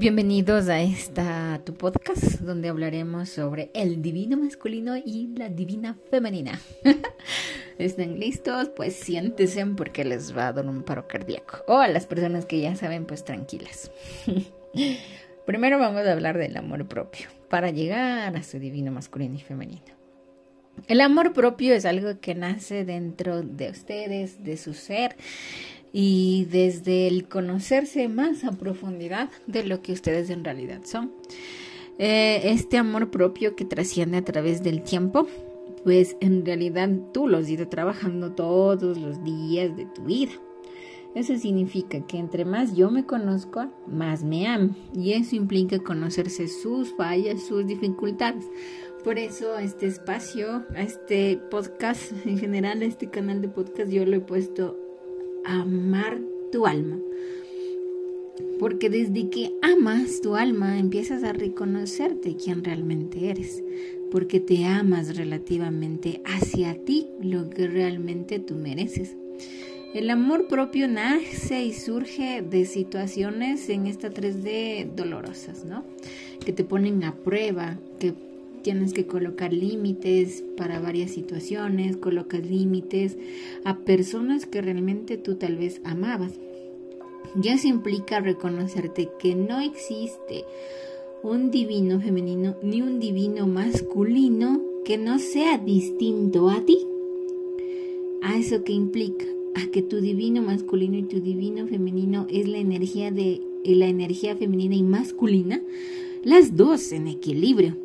Bienvenidos a esta tu podcast donde hablaremos sobre el divino masculino y la divina femenina. ¿Están listos? Pues siéntense porque les va a dar un paro cardíaco. O a las personas que ya saben, pues tranquilas. Primero vamos a hablar del amor propio para llegar a su divino masculino y femenino. El amor propio es algo que nace dentro de ustedes, de su ser, y desde el conocerse más a profundidad de lo que ustedes en realidad son. Eh, este amor propio que trasciende a través del tiempo, pues en realidad tú lo has ido trabajando todos los días de tu vida. Eso significa que entre más yo me conozco, más me amo. Y eso implica conocerse sus fallas, sus dificultades. Por eso este espacio, este podcast, en general este canal de podcast, yo lo he puesto amar tu alma. Porque desde que amas tu alma empiezas a reconocerte quién realmente eres. Porque te amas relativamente hacia ti lo que realmente tú mereces. El amor propio nace y surge de situaciones en esta 3D dolorosas, ¿no? Que te ponen a prueba, que tienes que colocar límites para varias situaciones, colocas límites a personas que realmente tú tal vez amabas. Y eso implica reconocerte que no existe un divino femenino ni un divino masculino que no sea distinto a ti. ¿A eso que implica? A que tu divino masculino y tu divino femenino es la energía de la energía femenina y masculina, las dos en equilibrio.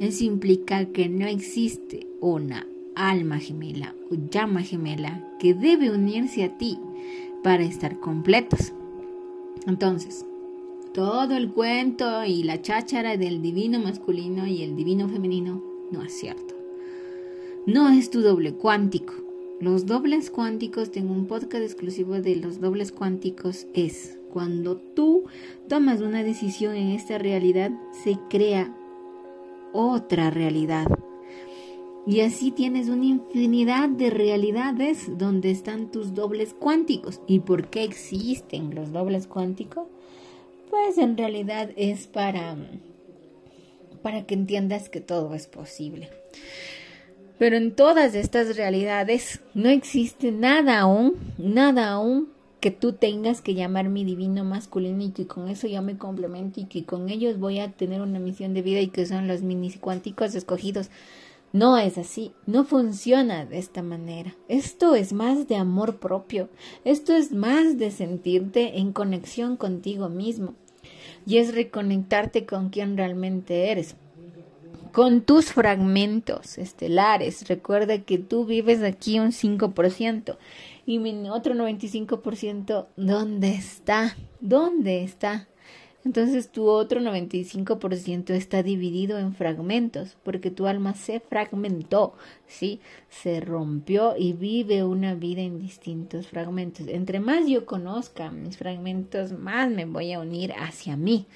Eso implica que no existe una alma gemela o llama gemela que debe unirse a ti para estar completos. Entonces, todo el cuento y la cháchara del divino masculino y el divino femenino no es cierto. No es tu doble cuántico. Los dobles cuánticos, tengo un podcast exclusivo de los dobles cuánticos, es cuando tú tomas una decisión en esta realidad, se crea otra realidad. Y así tienes una infinidad de realidades donde están tus dobles cuánticos. ¿Y por qué existen los dobles cuánticos? Pues en realidad es para, para que entiendas que todo es posible. Pero en todas estas realidades no existe nada aún, nada aún que tú tengas que llamar mi divino masculino y que con eso yo me complemento y que con ellos voy a tener una misión de vida y que son los mini cuánticos escogidos. No es así, no funciona de esta manera. Esto es más de amor propio, esto es más de sentirte en conexión contigo mismo y es reconectarte con quien realmente eres con tus fragmentos estelares. Recuerda que tú vives aquí un 5% y mi otro 95%, ¿dónde está? ¿Dónde está? Entonces tu otro 95% está dividido en fragmentos, porque tu alma se fragmentó, ¿sí? Se rompió y vive una vida en distintos fragmentos. Entre más yo conozca mis fragmentos, más me voy a unir hacia mí.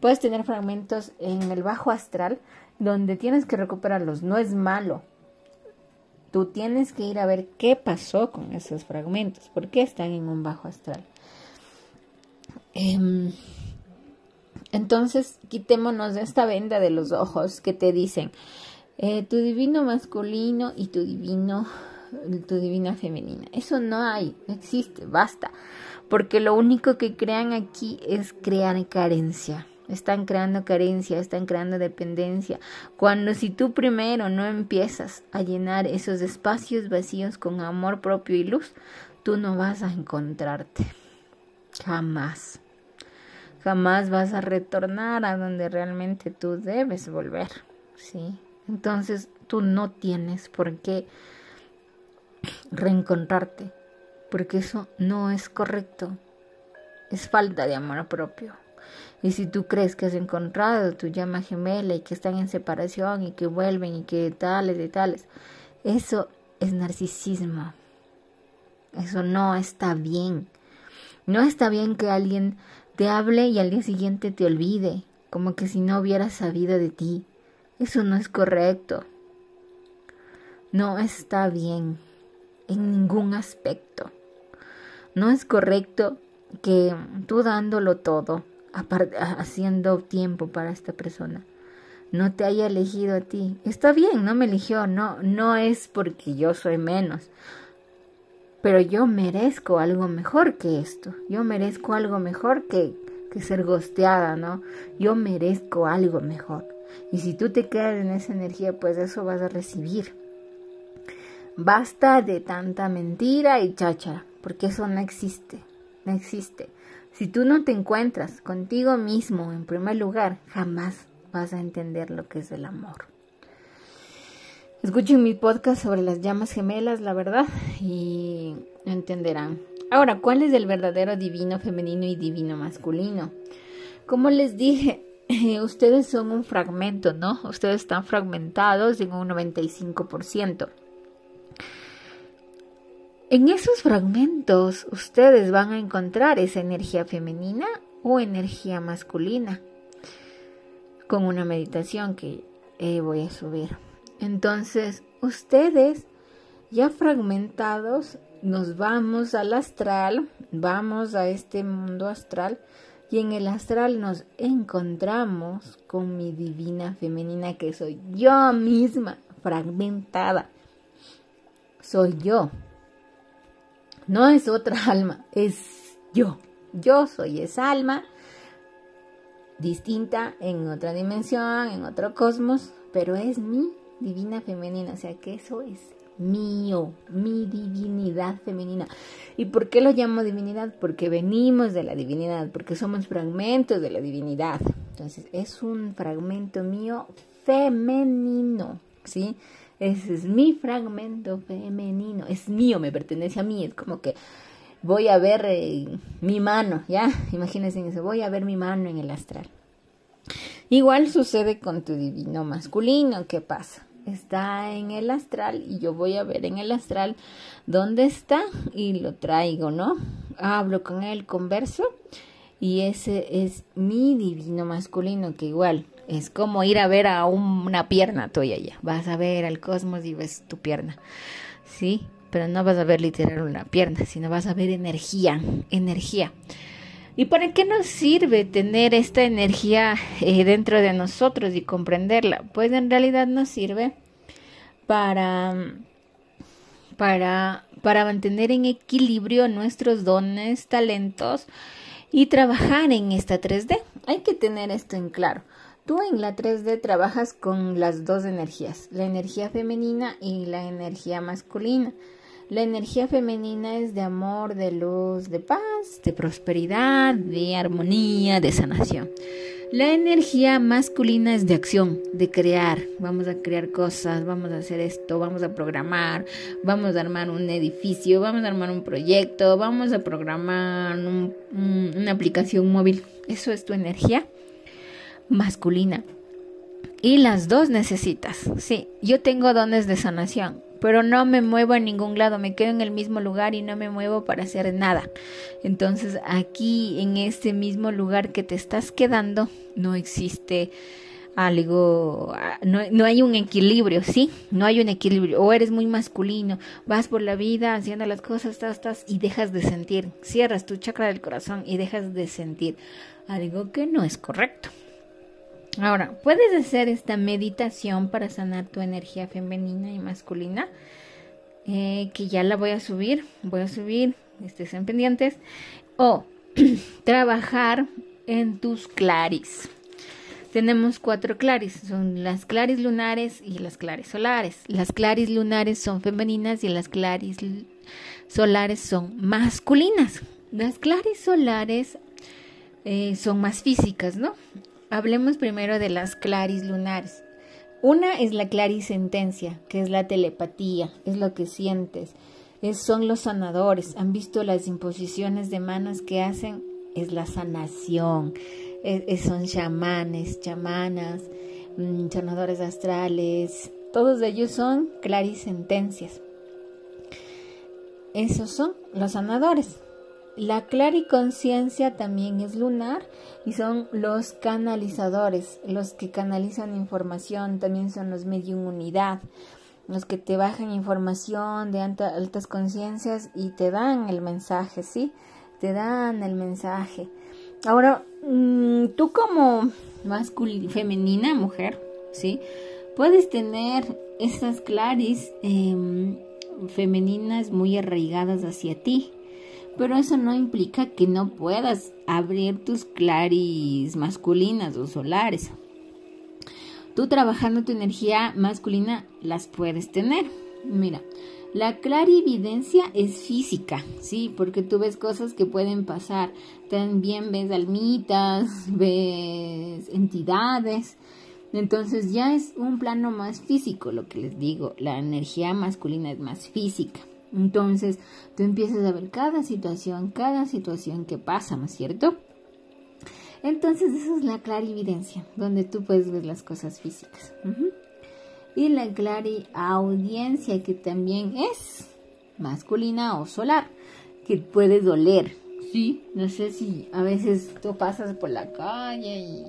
Puedes tener fragmentos en el bajo astral, donde tienes que recuperarlos. No es malo. Tú tienes que ir a ver qué pasó con esos fragmentos, por qué están en un bajo astral. Em, entonces, quitémonos de esta venda de los ojos que te dicen eh, tu divino masculino y tu divino, tu divina femenina. Eso no hay, no existe, basta. Porque lo único que crean aquí es crear carencia. Están creando carencia, están creando dependencia. Cuando si tú primero no empiezas a llenar esos espacios vacíos con amor propio y luz, tú no vas a encontrarte. Jamás. Jamás vas a retornar a donde realmente tú debes volver. ¿Sí? Entonces tú no tienes por qué reencontrarte, porque eso no es correcto. Es falta de amor propio. Y si tú crees que has encontrado tu llama gemela y que están en separación y que vuelven y que tales y tales, eso es narcisismo. Eso no está bien. No está bien que alguien te hable y al día siguiente te olvide, como que si no hubiera sabido de ti. Eso no es correcto. No está bien en ningún aspecto. No es correcto que tú dándolo todo, haciendo tiempo para esta persona. No te haya elegido a ti. Está bien, no me eligió, no, no es porque yo soy menos. Pero yo merezco algo mejor que esto. Yo merezco algo mejor que, que ser gosteada, ¿no? Yo merezco algo mejor. Y si tú te quedas en esa energía, pues eso vas a recibir. Basta de tanta mentira y cháchara, porque eso no existe, no existe. Si tú no te encuentras contigo mismo en primer lugar, jamás vas a entender lo que es el amor. Escuchen mi podcast sobre las llamas gemelas, la verdad, y entenderán. Ahora, ¿cuál es el verdadero divino femenino y divino masculino? Como les dije, ustedes son un fragmento, ¿no? Ustedes están fragmentados en un 95%. En esos fragmentos ustedes van a encontrar esa energía femenina o energía masculina con una meditación que eh, voy a subir. Entonces, ustedes ya fragmentados nos vamos al astral, vamos a este mundo astral y en el astral nos encontramos con mi divina femenina que soy yo misma, fragmentada. Soy yo. No es otra alma, es yo. Yo soy esa alma distinta en otra dimensión, en otro cosmos, pero es mi divina femenina, o sea que eso es mío, mi divinidad femenina. ¿Y por qué lo llamo divinidad? Porque venimos de la divinidad, porque somos fragmentos de la divinidad. Entonces, es un fragmento mío femenino, ¿sí? Ese es mi fragmento femenino, es mío, me pertenece a mí, es como que voy a ver eh, mi mano, ¿ya? Imagínense eso, voy a ver mi mano en el astral. Igual sucede con tu divino masculino, ¿qué pasa? Está en el astral y yo voy a ver en el astral dónde está y lo traigo, ¿no? Hablo con él, converso y ese es mi divino masculino que igual es como ir a ver a una pierna tuya ya. Vas a ver al cosmos y ves tu pierna. ¿Sí? Pero no vas a ver literal una pierna, sino vas a ver energía, energía. ¿Y para qué nos sirve tener esta energía eh, dentro de nosotros y comprenderla? Pues en realidad nos sirve para, para, para mantener en equilibrio nuestros dones, talentos y trabajar en esta 3D. Hay que tener esto en claro. Tú en la 3D trabajas con las dos energías, la energía femenina y la energía masculina. La energía femenina es de amor, de luz, de paz, de prosperidad, de armonía, de sanación. La energía masculina es de acción, de crear. Vamos a crear cosas, vamos a hacer esto, vamos a programar, vamos a armar un edificio, vamos a armar un proyecto, vamos a programar una aplicación móvil. Eso es tu energía masculina. Y las dos necesitas. Sí, yo tengo dones de sanación, pero no me muevo a ningún lado, me quedo en el mismo lugar y no me muevo para hacer nada. Entonces aquí, en este mismo lugar que te estás quedando, no existe algo, no, no, hay un equilibrio, ¿sí? No hay un equilibrio. O eres muy masculino, vas por la vida haciendo las cosas, estás y dejas de sentir. Cierras tu chakra del corazón y dejas de sentir algo que no es correcto. Ahora, puedes hacer esta meditación para sanar tu energía femenina y masculina, eh, que ya la voy a subir, voy a subir, estén pendientes, o trabajar en tus claris. Tenemos cuatro claris, son las claris lunares y las claris solares. Las claris lunares son femeninas y las claris solares son masculinas. Las claris solares eh, son más físicas, ¿no? Hablemos primero de las claris lunares. Una es la clarisentencia, que es la telepatía, es lo que sientes, es, son los sanadores. Han visto las imposiciones de manos que hacen, es la sanación. son chamanes, chamanas, mm, sanadores astrales, todos ellos son clarisentencias. Esos son los sanadores. La clariconciencia también es lunar y son los canalizadores, los que canalizan información, también son los medium unidad, los que te bajan información de altas conciencias y te dan el mensaje, ¿sí? Te dan el mensaje. Ahora, mm, tú como masculina, femenina, mujer, ¿sí? Puedes tener esas claris em, femeninas muy arraigadas hacia ti, pero eso no implica que no puedas abrir tus claris masculinas o solares. Tú trabajando tu energía masculina las puedes tener. Mira, la clarividencia es física, ¿sí? Porque tú ves cosas que pueden pasar. También ves almitas, ves entidades. Entonces ya es un plano más físico lo que les digo. La energía masculina es más física. Entonces tú empiezas a ver cada situación, cada situación que pasa, ¿no es cierto? Entonces esa es la clarividencia, donde tú puedes ver las cosas físicas. Y la clariaudiencia, que también es masculina o solar, que puede doler. Sí, no sé si a veces tú pasas por la calle y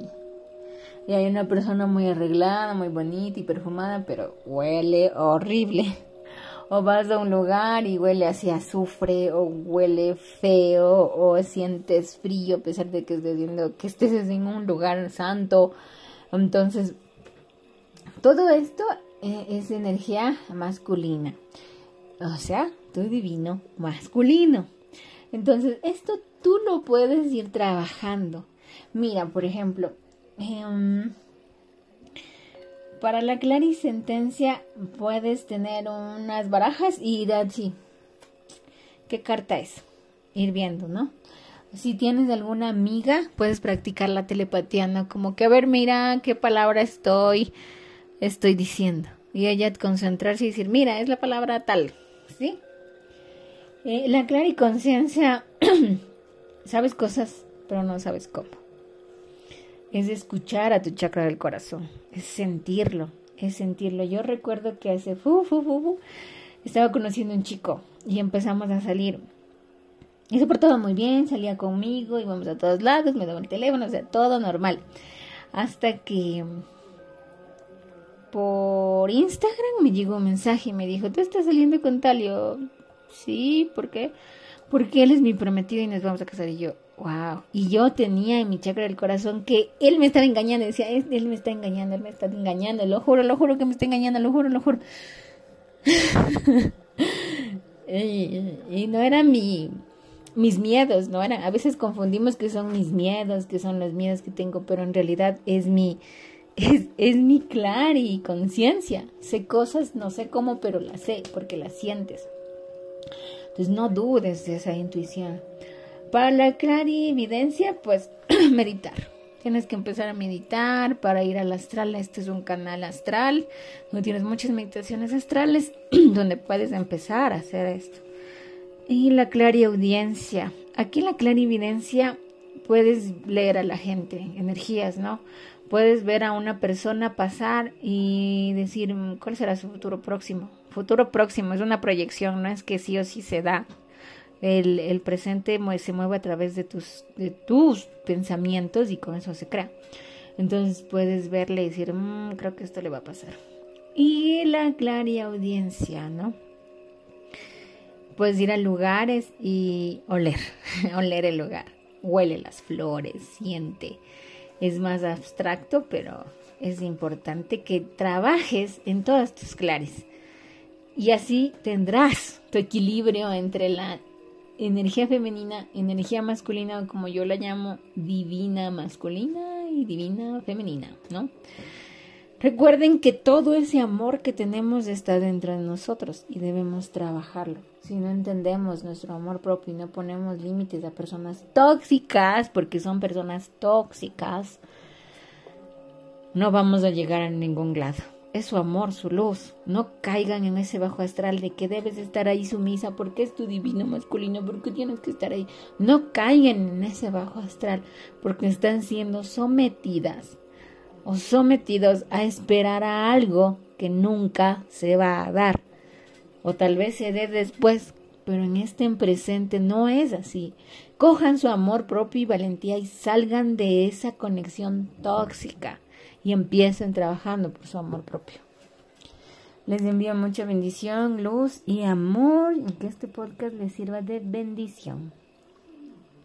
y hay una persona muy arreglada, muy bonita y perfumada, pero huele horrible. O vas a un lugar y huele así azufre, o huele feo, o sientes frío a pesar de que estés viendo que estés en un lugar santo. Entonces, todo esto eh, es energía masculina. O sea, tu divino masculino. Entonces, esto tú lo puedes ir trabajando. Mira, por ejemplo, Em, para la clarisentencia puedes tener unas barajas y ir así. ¿Qué carta es? Ir viendo, ¿no? Si tienes alguna amiga, puedes practicar la telepatía, ¿no? Como que a ver, mira qué palabra estoy, estoy diciendo. Y ella concentrarse y decir, mira, es la palabra tal, ¿sí? Eh, la clariconciencia, sabes cosas, pero no sabes cómo es escuchar a tu chakra del corazón, es sentirlo, es sentirlo. Yo recuerdo que hace fu, fu, fu, estaba conociendo a un chico y empezamos a salir. Y se portaba muy bien, salía conmigo, íbamos a todos lados, me daba el teléfono, o sea, todo normal. Hasta que por Instagram me llegó un mensaje y me dijo, ¿tú estás saliendo con tal? yo, sí, ¿por qué? Porque él es mi prometido y nos vamos a casar. Y yo, Wow. Y yo tenía en mi chakra del corazón que él me estaba engañando. Decía, él me está engañando, él me está engañando. Lo juro, lo juro que me está engañando, lo juro, lo juro. y, no eran mi, mis miedos, no eran. A veces confundimos que son mis miedos, que son los miedos que tengo, pero en realidad es mi, es, es mi clara y conciencia. Sé cosas, no sé cómo, pero las sé porque las sientes. Entonces no dudes de esa intuición. Para la clarividencia, pues meditar. Tienes que empezar a meditar para ir al astral. Este es un canal astral donde tienes muchas meditaciones astrales donde puedes empezar a hacer esto. Y la clariaudiencia. Aquí la clarividencia puedes leer a la gente, energías, ¿no? Puedes ver a una persona pasar y decir mm, cuál será su futuro próximo. Futuro próximo es una proyección, no es que sí o sí se da el, presente se mueve a través de tus, de tus pensamientos y con eso se crea. Entonces puedes verle y decir, mm, creo que esto le va a pasar. Y la audiencia, ¿no? Puedes ir a lugares y oler, oler el lugar. Huele las flores, siente. Es más abstracto, pero es importante que trabajes en todas tus clares. Y así tendrás tu equilibrio entre la energía femenina, energía masculina, como yo la llamo, divina masculina y divina femenina, ¿no? Recuerden que todo ese amor que tenemos está dentro de nosotros y debemos trabajarlo. Si no entendemos nuestro amor propio y no ponemos límites a personas tóxicas, porque son personas tóxicas, no vamos a llegar a ningún lado es su amor, su luz. No caigan en ese bajo astral de que debes estar ahí sumisa porque es tu divino masculino, porque tienes que estar ahí. No caigan en ese bajo astral porque están siendo sometidas o sometidos a esperar a algo que nunca se va a dar. O tal vez se dé después, pero en este en presente no es así. Cojan su amor propio y valentía y salgan de esa conexión tóxica y empiecen trabajando por su amor propio. Les envío mucha bendición, luz y amor y que este podcast les sirva de bendición.